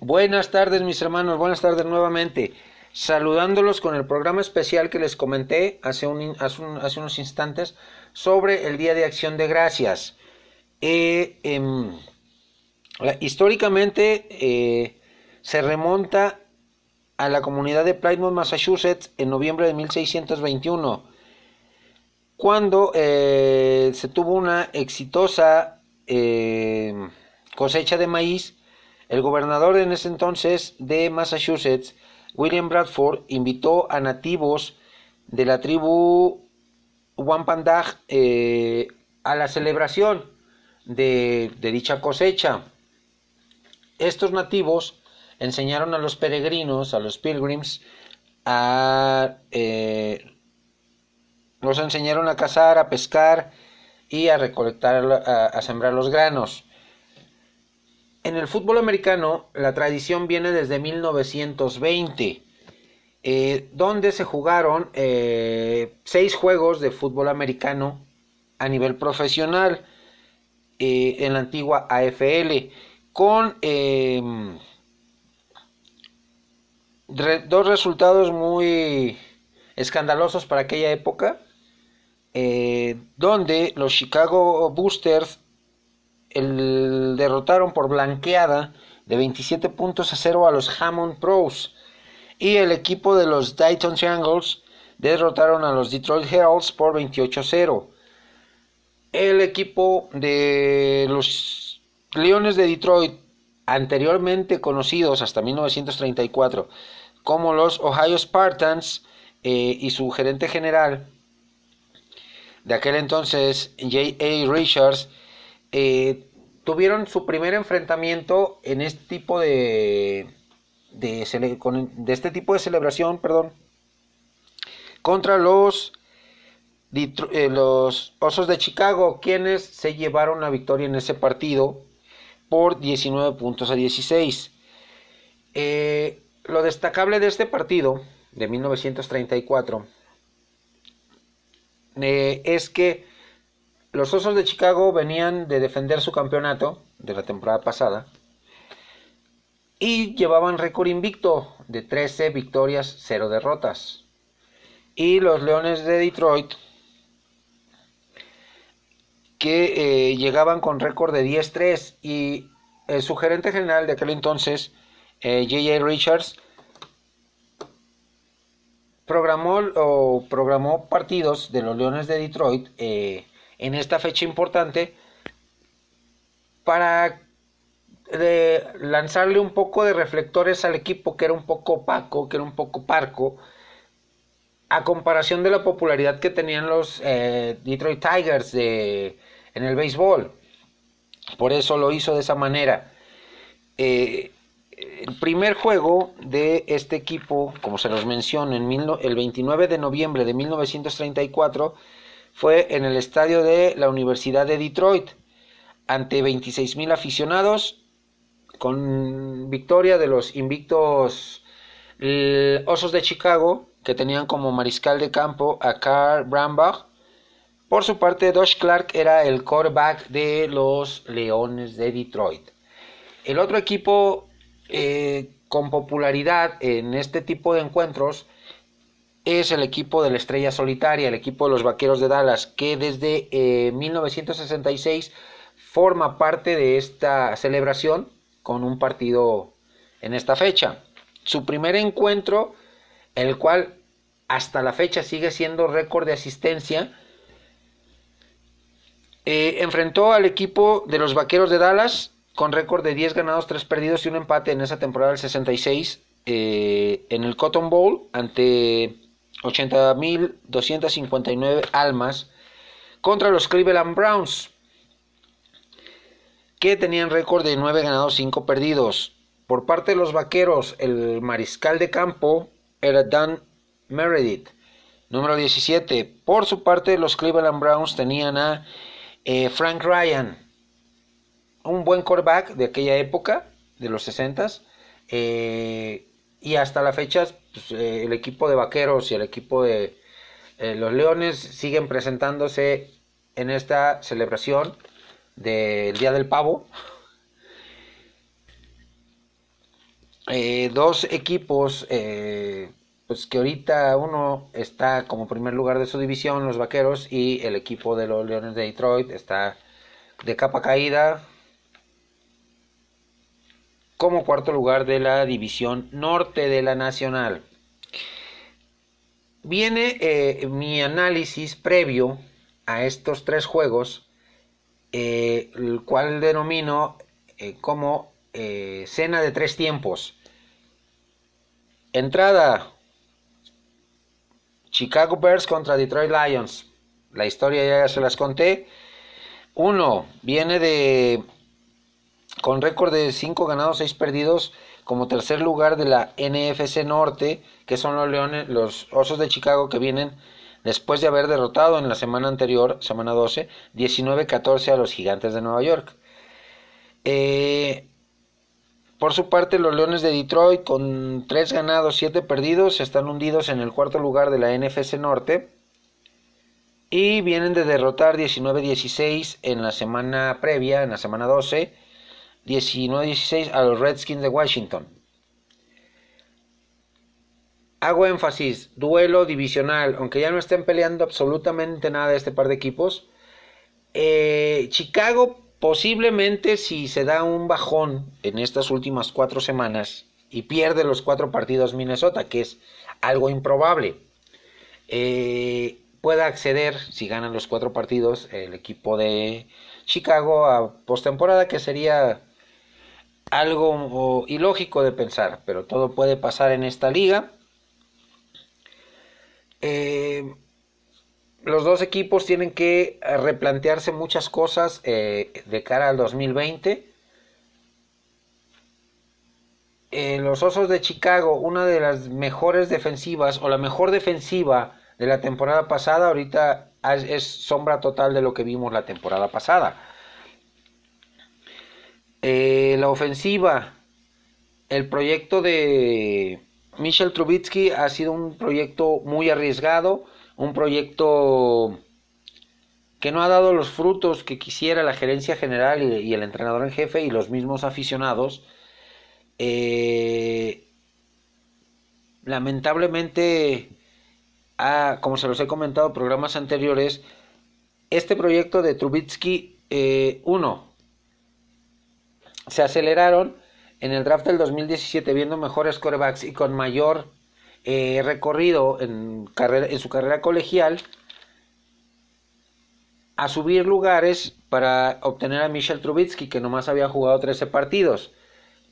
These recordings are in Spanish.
Buenas tardes mis hermanos, buenas tardes nuevamente. Saludándolos con el programa especial que les comenté hace, un, hace, un, hace unos instantes sobre el Día de Acción de Gracias. Eh, eh, históricamente eh, se remonta a la comunidad de Plymouth, Massachusetts, en noviembre de 1621, cuando eh, se tuvo una exitosa cosecha de maíz. El gobernador en ese entonces de Massachusetts, William Bradford, invitó a nativos de la tribu Wampanoag eh, a la celebración de, dicha cosecha. Estos nativos enseñaron a los peregrinos, a los pilgrims, a eh, los enseñaron a cazar, a pescar y a recolectar, a, sembrar los granos. En el fútbol americano, la tradición viene desde 1920, eh, donde se jugaron eh, seis juegos de fútbol americano a nivel profesional eh, en la antigua AFL, con dos resultados muy escandalosos para aquella época, donde los Chicago Boosters el, derrotaron por blanqueada de 27 puntos a 0 a los Hammond Pros y el equipo de los Dayton Triangles derrotaron a los Detroit Heralds por 28 a 0. El equipo de los Leones de Detroit anteriormente conocidos hasta 1934 como los Ohio Spartans eh, y su gerente general de aquel entonces, J.A. Richards, eh, tuvieron su primer enfrentamiento en este tipo de, de, este tipo de celebración, perdón, contra los, eh, los Osos de Chicago, quienes se llevaron la victoria en ese partido por 19 puntos a 16. Eh, lo destacable de este partido de 1934 eh, es que los Osos de Chicago venían de defender su campeonato de la temporada pasada y llevaban récord invicto de 13 victorias, 0 derrotas. Y los Leones de Detroit que eh, llegaban con récord de 10-3 y el su gerente general de aquel entonces, eh, J.J. Richards, programó o programó partidos de los Leones de Detroit eh, en esta fecha importante para lanzarle un poco de reflectores al equipo que era un poco opaco, que era un poco parco, a comparación de la popularidad que tenían los eh, Detroit Tigers de, en el béisbol. Por eso lo hizo de esa manera. Eh, el primer juego de este equipo, como se los menciono, en mil, el 29 de noviembre de 1934, fue en el estadio de la Universidad de Detroit, ante 26.000 aficionados, con victoria de los invictos Osos de Chicago, que tenían como mariscal de campo a Carl Brambach. Por su parte, Dosh Clark era el quarterback de los Leones de Detroit. El otro equipo eh, con popularidad en este tipo de encuentros es el equipo de la Estrella Solitaria, el equipo de los Vaqueros de Dallas, que desde eh, 1966 forma parte de esta celebración con un partido en esta fecha. Su primer encuentro, el cual hasta la fecha sigue siendo récord de asistencia, eh, enfrentó al equipo de los Vaqueros de Dallas con récord de 10 ganados, 3 perdidos y un empate en esa temporada del 66 eh, en el Cotton Bowl ante 80.259 almas contra los Cleveland Browns que tenían récord de 9 ganados, 5 perdidos. Por parte de los vaqueros, el mariscal de campo era Dan Meredith, número 17. Por su parte, los Cleveland Browns tenían a eh, Frank Ryan, un buen quarterback de aquella época, de los 60 eh, y hasta la fecha, pues, eh, el equipo de vaqueros y el equipo de eh, los leones siguen presentándose en esta celebración del Día del Pavo. eh, dos equipos, pues que ahorita uno está como primer lugar de su división, los Vaqueros, y el equipo de los Leones de Detroit está de capa caída como cuarto lugar de la división norte de la Nacional. Viene eh, mi análisis previo a estos tres juegos, el cual denomino como cena de tres tiempos. Entrada. Chicago Bears contra Detroit Lions. La historia ya se las conté. Uno viene de con récord de 5 ganados, 6 perdidos, como tercer lugar de la NFC Norte, que son los Leones, los Osos de Chicago que vienen después de haber derrotado en la semana anterior, semana 12, 19-14 a los Gigantes de Nueva York. Eh, por su parte, los Leones de Detroit, con 3 ganados, 7 perdidos, están hundidos en el cuarto lugar de la NFC Norte. Y vienen de derrotar 19-16 en la semana previa, en la semana 12, 19-16 a los Redskins de Washington. Hago énfasis, duelo divisional, aunque ya no estén peleando absolutamente nada este par de equipos. Eh, Chicago Posiblemente si se da un bajón en estas últimas cuatro semanas y pierde los cuatro partidos Minnesota, que es algo improbable, eh, pueda acceder, si ganan los cuatro partidos, el equipo de Chicago a postemporada, que sería algo ilógico de pensar, pero todo puede pasar en esta liga. Eh, los dos equipos tienen que replantearse muchas cosas eh, de cara al 2020. Eh, los Osos de Chicago, una de las mejores defensivas o la mejor defensiva de la temporada pasada, ahorita es sombra total de lo que vimos la temporada pasada. La ofensiva, el proyecto de Michel Trubitsky ha sido un proyecto muy arriesgado un proyecto que no ha dado los frutos que quisiera la gerencia general y, el entrenador en jefe y los mismos aficionados. Eh, lamentablemente, como se los he comentado en programas anteriores, este proyecto de Trubitsky, eh, uno, se aceleraron en el draft del 2017 viendo mejores corebacks y con mayor eh, recorrido en, carrera, en su carrera colegial a subir lugares para obtener a Michel Trubitsky, que nomás había jugado 13 partidos,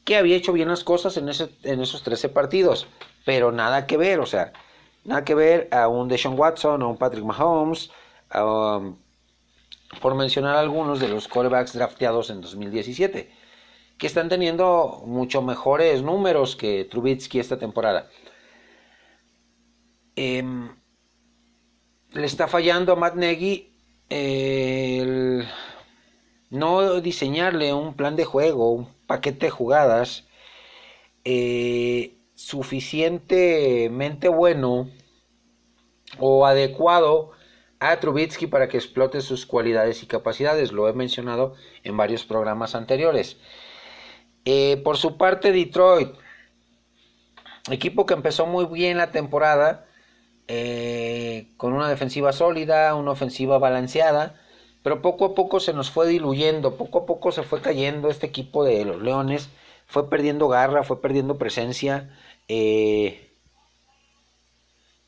que había hecho bien las cosas en, en esos 13 partidos, pero nada que ver, o sea, nada que ver a un Deshaun Watson, a un Patrick Mahomes, um, por mencionar algunos de los quarterbacks drafteados en 2017, que están teniendo mucho mejores números que Trubitsky esta temporada. Em, le está fallando a Matt Nagy el no diseñarle un plan de juego, un paquete de jugadas eh, suficientemente bueno o adecuado a Trubitsky para que explote sus cualidades y capacidades. Lo he mencionado en varios programas anteriores. Eh, por su parte, Detroit, equipo que empezó muy bien la temporada, eh, con una defensiva sólida, una ofensiva balanceada, pero poco a poco se nos fue diluyendo, poco a poco se fue cayendo este equipo de los Leones, fue perdiendo garra, fue perdiendo presencia. Eh,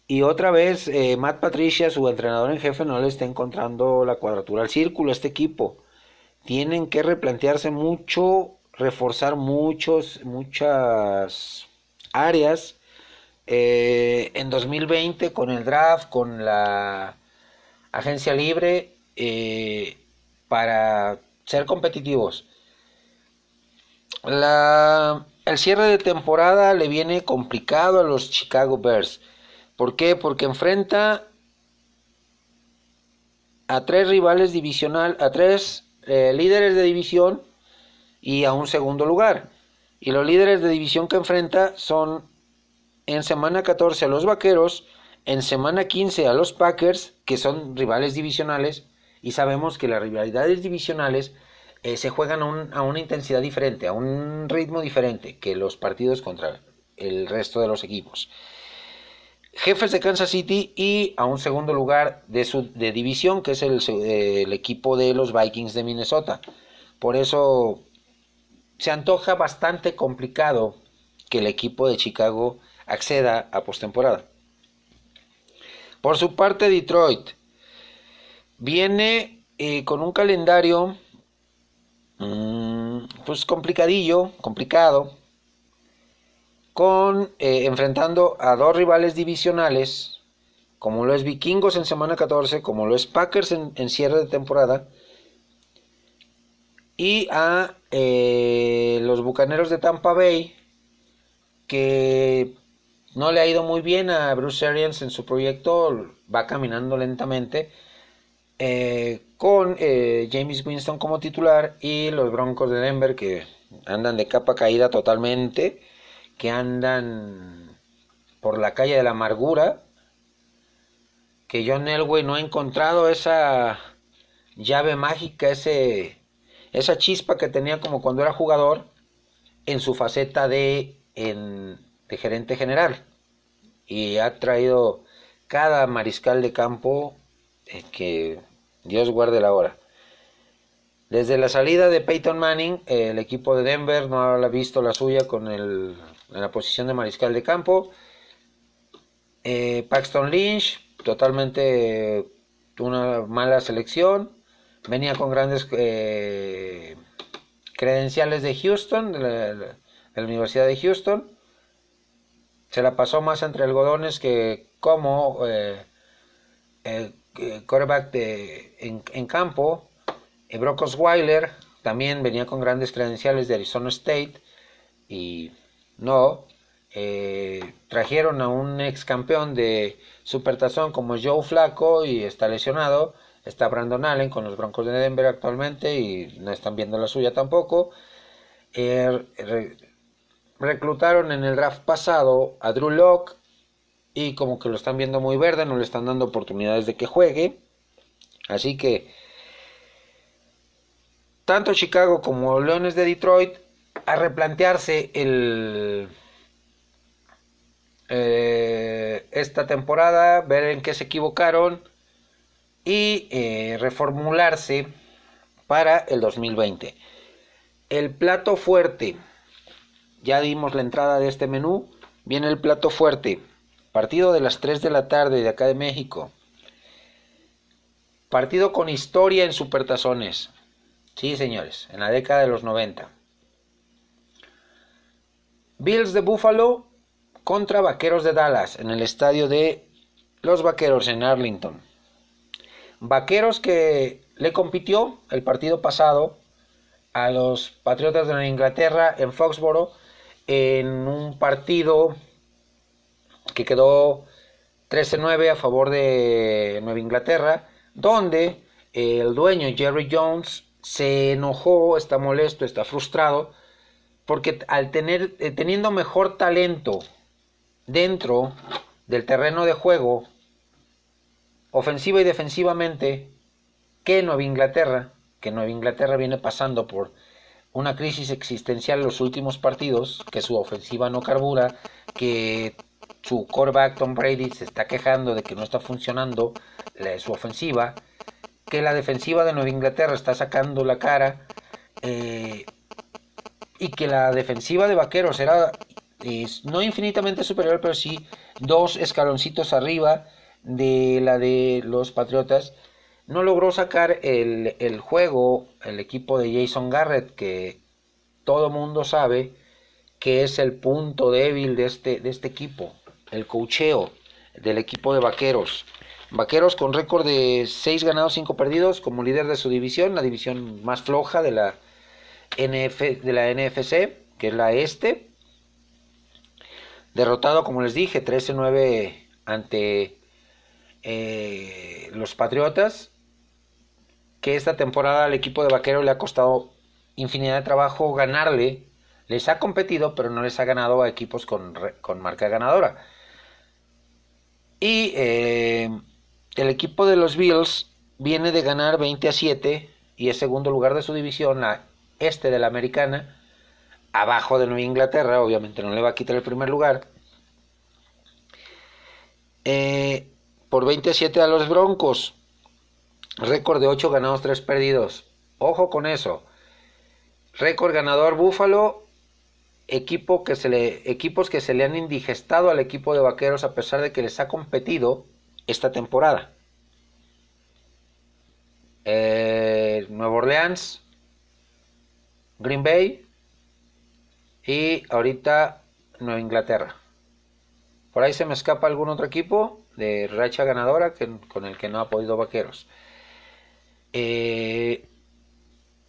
y otra vez, Matt Patricia, su entrenador en jefe, no le está encontrando la cuadratura al círculo a este equipo. Tienen que replantearse mucho, reforzar muchos, muchas áreas eh, en 2020 con el draft, con la agencia libre, eh, para ser competitivos. el cierre de temporada le viene complicado a los Chicago Bears. ¿Por qué? Porque enfrenta a tres rivales divisional, a tres eh, líderes de división y a un segundo lugar. Y los líderes de división que enfrenta son en semana 14 a los Vaqueros, en semana 15 a los Packers, que son rivales divisionales, y sabemos que las rivalidades divisionales eh, se juegan a, una intensidad diferente, a un ritmo diferente que los partidos contra el resto de los equipos. Jefes de Kansas City y a un segundo lugar de, su, de división, que es el, el equipo de los Vikings de Minnesota. Por eso se antoja bastante complicado que el equipo de Chicago acceda a postemporada. Por su parte, Detroit viene eh, con un calendario mm, pues complicadillo, complicado, con eh, enfrentando a dos rivales divisionales, como lo es Vikingos en semana 14, como lo es Packers en cierre de temporada, y a eh, los Bucaneros de Tampa Bay, que no le ha ido muy bien a Bruce Arians en su proyecto, va caminando lentamente, eh, con eh, James Winston como titular y los Broncos de Denver que andan de capa caída totalmente, que andan por la calle de la amargura, que John Elway no ha encontrado esa llave mágica, ese esa chispa que tenía como cuando era jugador en su faceta de, de gerente general. Y ha traído cada mariscal de campo eh, que Dios guarde la hora. Desde la salida de Peyton Manning, el equipo de Denver no ha visto la suya con el, en la posición de mariscal de campo. Eh, Paxton Lynch, totalmente una mala selección venía con grandes eh, credenciales de Houston, de la, Universidad de Houston. Se la pasó más entre algodones que como eh, eh, quarterback en, campo. Brock Osweiler también venía con grandes credenciales de Arizona State y no. trajeron a un ex campeón de Supertazón como Joe Flaco y está lesionado Está Brandon Allen con los Broncos de Denver actualmente y no están viendo la suya tampoco. Eh, reclutaron en el draft pasado a Drew Locke y como que lo están viendo muy verde, no le están dando oportunidades de que juegue. Así que tanto Chicago como Leones de Detroit a replantearse el eh, esta temporada, ver en qué se equivocaron y eh, reformularse para el 2020. El plato fuerte, ya dimos la entrada de este menú, viene el plato fuerte, partido de las 3 de la tarde de acá de México, partido con historia en supertazones, sí señores, en la década de los 90. Bills de Buffalo contra Vaqueros de Dallas en el estadio de los Vaqueros en Arlington. Vaqueros que le compitió el partido pasado a los Patriotas de Inglaterra en Foxboro en un partido que quedó 13-9 a favor de Nueva Inglaterra, donde el dueño Jerry Jones se enojó, está molesto, está frustrado, porque al tener, eh, teniendo mejor talento dentro del terreno de juego ofensiva y defensivamente que Nueva Inglaterra, que Nueva Inglaterra viene pasando por una crisis existencial en los últimos partidos, que su ofensiva no carbura, que su quarterback Tom Brady se está quejando de que no está funcionando su ofensiva, que la defensiva de Nueva Inglaterra está sacando la cara eh, y que la defensiva de Vaqueros era no infinitamente superior, pero sí dos escaloncitos arriba de la de los Patriotas, no logró sacar el, juego el equipo de Jason Garrett, que todo mundo sabe que es el punto débil de este, de este equipo, el cocheo del equipo de Vaqueros. Vaqueros con récord de 6 ganados, 5 perdidos, como líder de su división, la división más floja de la, NF, de la NFC, que es la este. Derrotado, como les dije, 13-9 ante eh, los Patriotas, que esta temporada al equipo de Vaquero le ha costado infinidad de trabajo ganarle. Les ha competido, pero no les ha ganado a equipos con, marca ganadora. Y eh, el equipo de los Bills viene de ganar 20 a 7 y es segundo lugar de su división, la este de la americana, abajo de Nueva Inglaterra, obviamente no le va a quitar el primer lugar. Eh, por 27 a los Broncos, récord de 8 ganados, 3 perdidos. Ojo con eso. Récord ganador Búfalo, equipo que se le, equipos que se le han indigestado al equipo de Vaqueros a pesar de que les ha competido esta temporada. Eh, Nueva Orleans, Green Bay y ahorita Nueva Inglaterra. Por ahí se me escapa algún otro equipo de racha ganadora que, con el que no ha podido Vaqueros. Eh,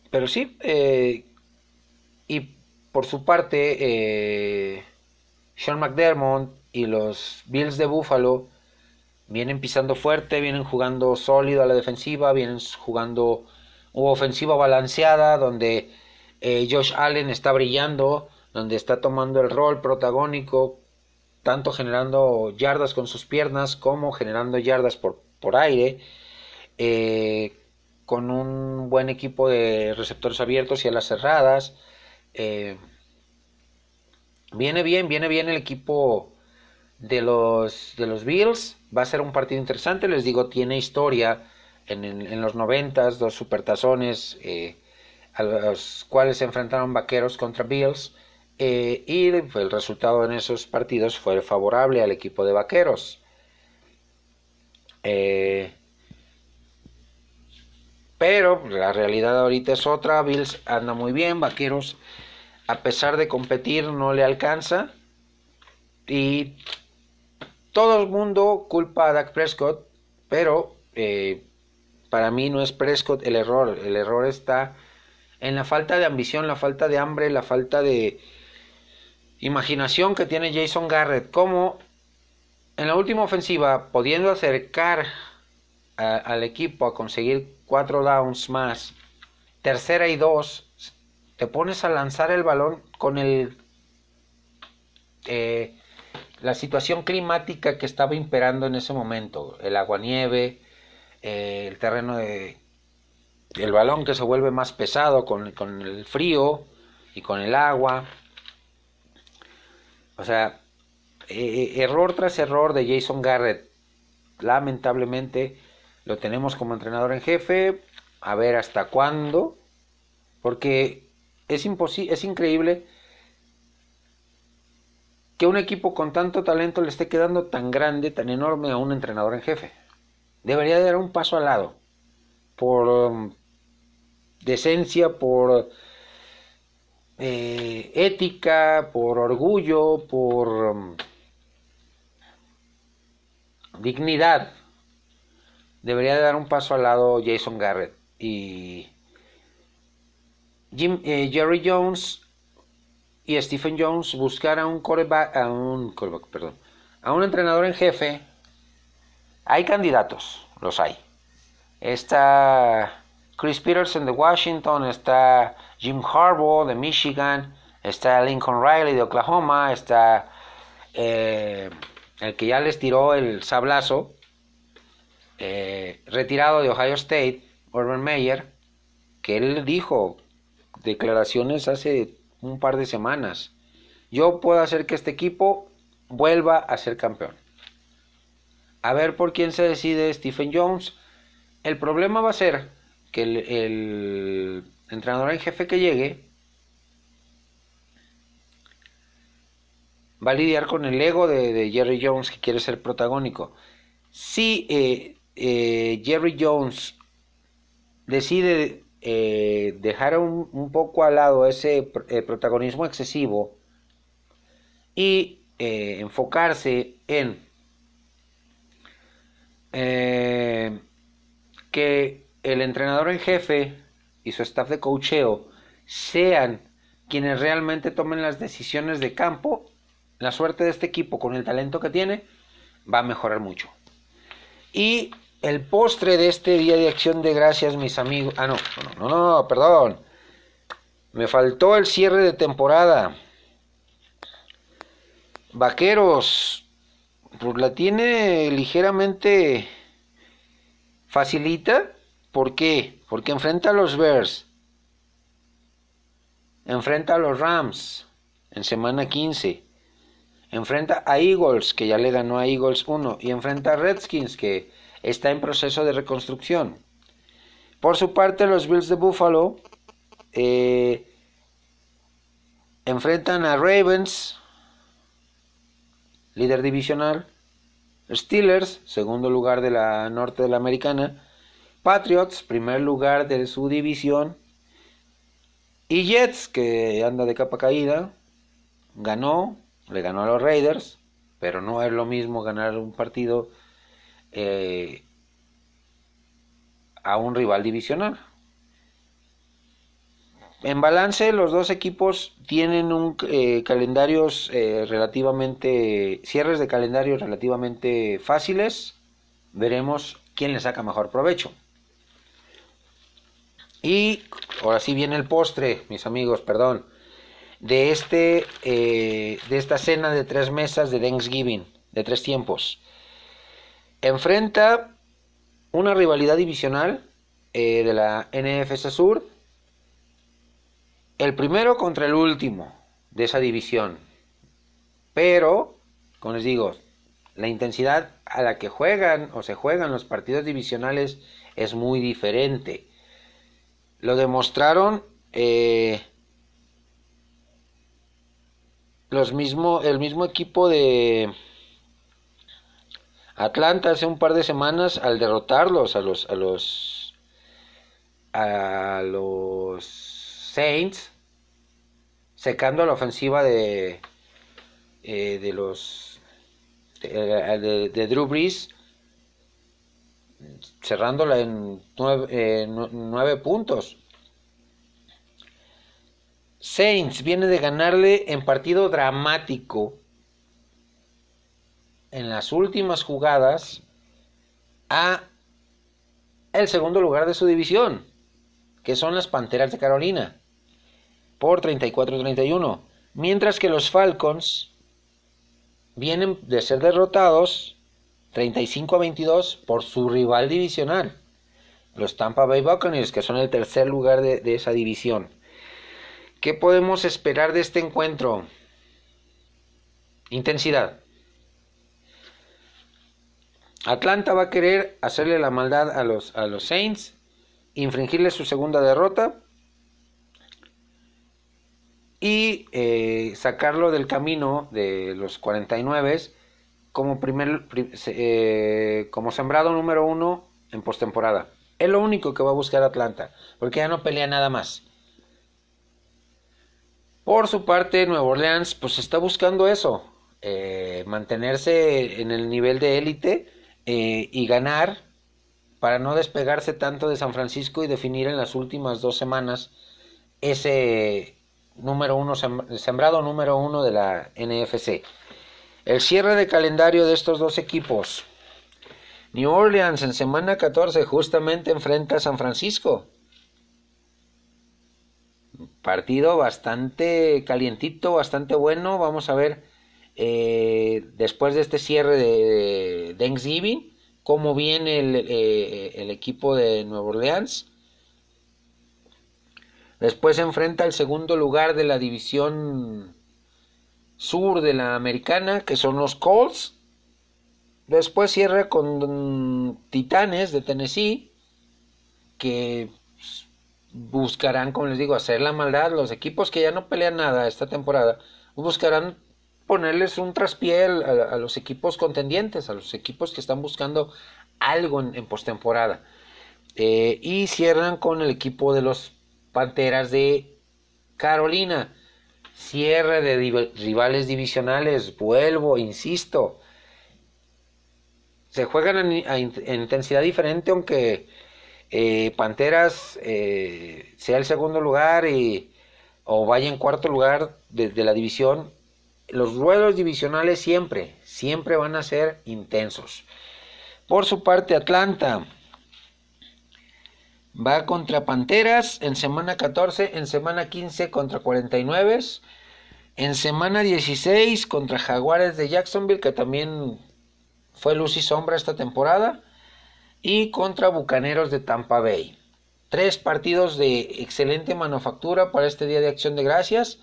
pero sí, eh, y por su parte, eh, Sean McDermott y los Bills de Buffalo vienen pisando fuerte, vienen jugando sólido a la defensiva, vienen jugando una ofensiva balanceada donde eh, Josh Allen está brillando, donde está tomando el rol protagónico, tanto generando yardas con sus piernas como generando yardas por, por aire, eh, con un buen equipo de receptores abiertos y a las cerradas. Eh, viene bien, viene bien el equipo de los, de los Bills. Va a ser un partido interesante. Les digo, tiene historia en, en los noventas, dos supertazones eh, a los cuales se enfrentaron vaqueros contra Bills. Eh, y el resultado en esos partidos fue favorable al equipo de vaqueros. Eh, pero la realidad ahorita es otra. Bills anda muy bien. Vaqueros, a pesar de competir, no le alcanza. Y todo el mundo culpa a Dak Prescott. Pero eh, para mí no es Prescott el error. El error está en la falta de ambición, la falta de hambre, la falta de imaginación que tiene Jason Garrett. Como en la última ofensiva, pudiendo acercar al equipo a conseguir cuatro downs más, tercera y dos, te pones a lanzar el balón con el eh, la situación climática que estaba imperando en ese momento, el agua-nieve, eh, el terreno de el balón que se vuelve más pesado con, con, el frío y con el agua. O sea, eh, error tras error de Jason Garrett. Lamentablemente lo tenemos como entrenador en jefe. A ver hasta cuándo. Porque es, es increíble que un equipo con tanto talento le esté quedando tan grande, tan enorme a un entrenador en jefe. Debería de dar un paso al lado. Por um, decencia, por eh, ética, por orgullo, por um, dignidad. Debería de dar un paso al lado Jason Garrett. Y Jim, eh, Jerry Jones y Stephen Jones buscar a un coreback, a un coreback, perdón, a un entrenador en jefe. Hay candidatos, los hay. Está Chris Peterson de Washington, está Jim Harbaugh de Michigan, está Lincoln Riley de Oklahoma, está eh, el que ya les tiró el sablazo, eh, retirado de Ohio State, Urban Meyer, que él dijo declaraciones hace un par de semanas. Yo puedo hacer que este equipo vuelva a ser campeón. A ver por quién se decide Stephen Jones. El problema va a ser que el, entrenador en jefe que llegue va a lidiar con el ego de, Jerry Jones que quiere ser protagónico. Si eh, eh, Jerry Jones decide eh, dejar un, poco al lado ese protagonismo excesivo y enfocarse en que el entrenador en jefe y su staff de cocheo sean quienes realmente tomen las decisiones de campo, la suerte de este equipo con el talento que tiene va a mejorar mucho. Y el postre de este día de acción de gracias, mis amigos. Ah, no, no, no, no, perdón. Me faltó el cierre de temporada. Vaqueros, pues la tiene ligeramente facilita ¿Por qué? Porque enfrenta a los Bears, enfrenta a los Rams en semana 15, enfrenta a Eagles, que ya le ganó a Eagles 1, y enfrenta a Redskins, que está en proceso de reconstrucción. Por su parte, los Bills de Buffalo eh, enfrentan a Ravens, líder divisional, Steelers, segundo lugar de la norte de la americana, Patriots, primer lugar de su división, y Jets, que anda de capa caída, ganó, le ganó a los Raiders, pero no es lo mismo ganar un partido eh, a un rival divisional. En balance, los dos equipos tienen un eh, calendarios eh, relativamente, cierres de calendarios relativamente fáciles. Veremos quién le saca mejor provecho. Y ahora sí viene el postre, mis amigos, perdón, de este, eh, de esta cena de tres mesas de Thanksgiving, de tres tiempos. Enfrenta una rivalidad divisional de la NFC Sur el primero contra el último de esa división. Pero, como les digo, la intensidad a la que juegan o se juegan los partidos divisionales es muy diferente. Lo demostraron eh, los mismo, el mismo equipo de Atlanta hace un par de semanas al derrotarlos a los a los a los Saints, secando la ofensiva de, eh, de los de, de, Drew Brees, cerrándola en nueve, puntos. Saints viene de ganarle en partido dramático en las últimas jugadas a el segundo lugar de su división, que son las Panteras de Carolina por 34-31. Mientras que los Falcons vienen de ser derrotados 35 22 por su rival divisional, los Tampa Bay Buccaneers, que son el tercer lugar de, de esa división. ¿Qué podemos esperar de este encuentro? Intensidad. Atlanta va a querer hacerle la maldad a los, a los Saints, infringirle su segunda derrota y eh, sacarlo del camino de los 49 como primer eh, como sembrado número uno en postemporada. Es lo único que va a buscar Atlanta, porque ya no pelea nada más. Por su parte, Nueva Orleans pues está buscando eso, eh, mantenerse en el nivel de élite y ganar para no despegarse tanto de San Francisco y definir en las últimas dos semanas ese número uno, sembrado número uno de la NFC. El cierre de calendario de estos dos equipos. New Orleans en semana 14 justamente enfrenta a San Francisco. Partido bastante calientito, bastante bueno. Vamos a ver eh, después de este cierre de Thanksgiving cómo viene el, eh, el equipo de Nueva Orleans. Después enfrenta al segundo lugar de la división sur de la americana, que son los Colts. Después cierra con Titanes de Tennessee, que buscarán, como les digo, hacer la maldad. Los equipos que ya no pelean nada esta temporada buscarán ponerles un traspié a, los equipos contendientes, a los equipos que están buscando algo en, postemporada. Eh, y cierran con el equipo de los Panteras de Carolina. Cierre de rivales divisionales. Vuelvo, insisto. Se juegan en, intensidad diferente, aunque eh, Panteras eh, sea el segundo lugar y, o vaya en cuarto lugar de, de la división. Los ruedos divisionales siempre, siempre van a ser intensos. Por su parte, Atlanta Va contra Panteras en semana 14, en semana 15 contra 49, en semana 16 contra Jaguares de Jacksonville, que también fue luz y sombra esta temporada, y contra Bucaneros de Tampa Bay. Tres partidos de excelente manufactura para este Día de Acción de Gracias.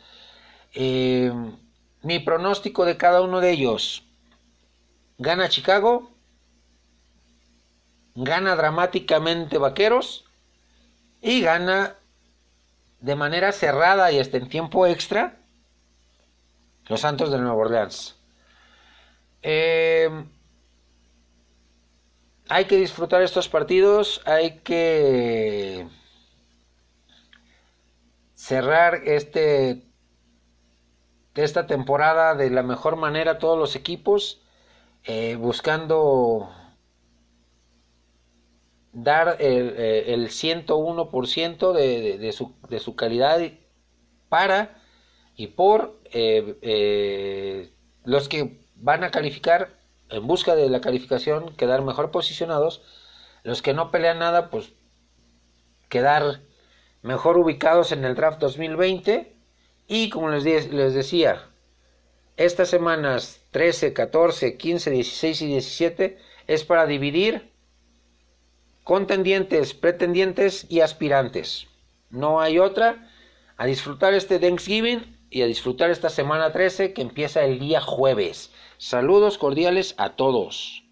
Eh, mi pronóstico de cada uno de ellos. Gana Chicago. Gana dramáticamente Vaqueros. Y gana de manera cerrada y hasta en tiempo extra los Santos de Nueva Orleans. Eh, hay que disfrutar estos partidos, hay que cerrar este esta temporada de la mejor manera todos los equipos, eh, buscando dar el, eh, el 101% de, de, su, de su calidad para y por eh, los que van a calificar en busca de la calificación, quedar mejor posicionados. Los que no pelean nada, pues quedar mejor ubicados en el draft 2020. Y como les, les decía, estas semanas 13, 14, 15, 16 y 17 es para dividir contendientes, pretendientes y aspirantes. No hay otra. A disfrutar este Thanksgiving y a disfrutar esta semana 13 que empieza el día jueves. Saludos cordiales a todos.